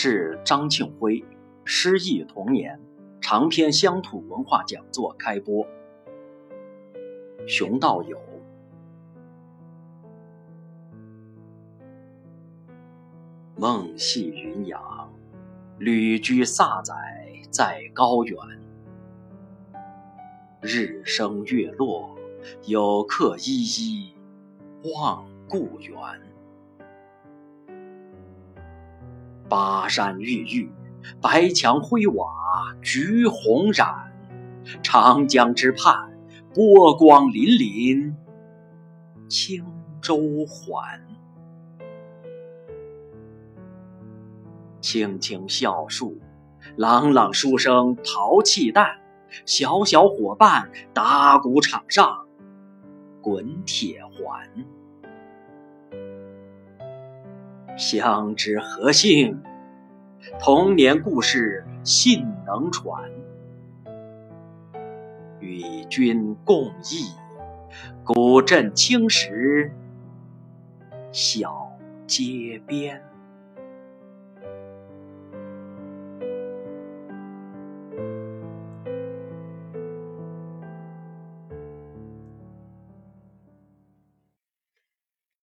致张庆辉失意童年长篇乡土文化讲座开播。熊道友，梦系云阳，旅居萨载在高原。日升月落，有客依依望故园。巴山郁郁，白墙灰瓦橘红染。长江之畔，波光粼粼，轻舟缓。青青校树，朗朗书声淘气弹。小小伙伴，打鼓场上滚铁环。相知何幸？童年故事信能传。与君共忆古镇青石小街边。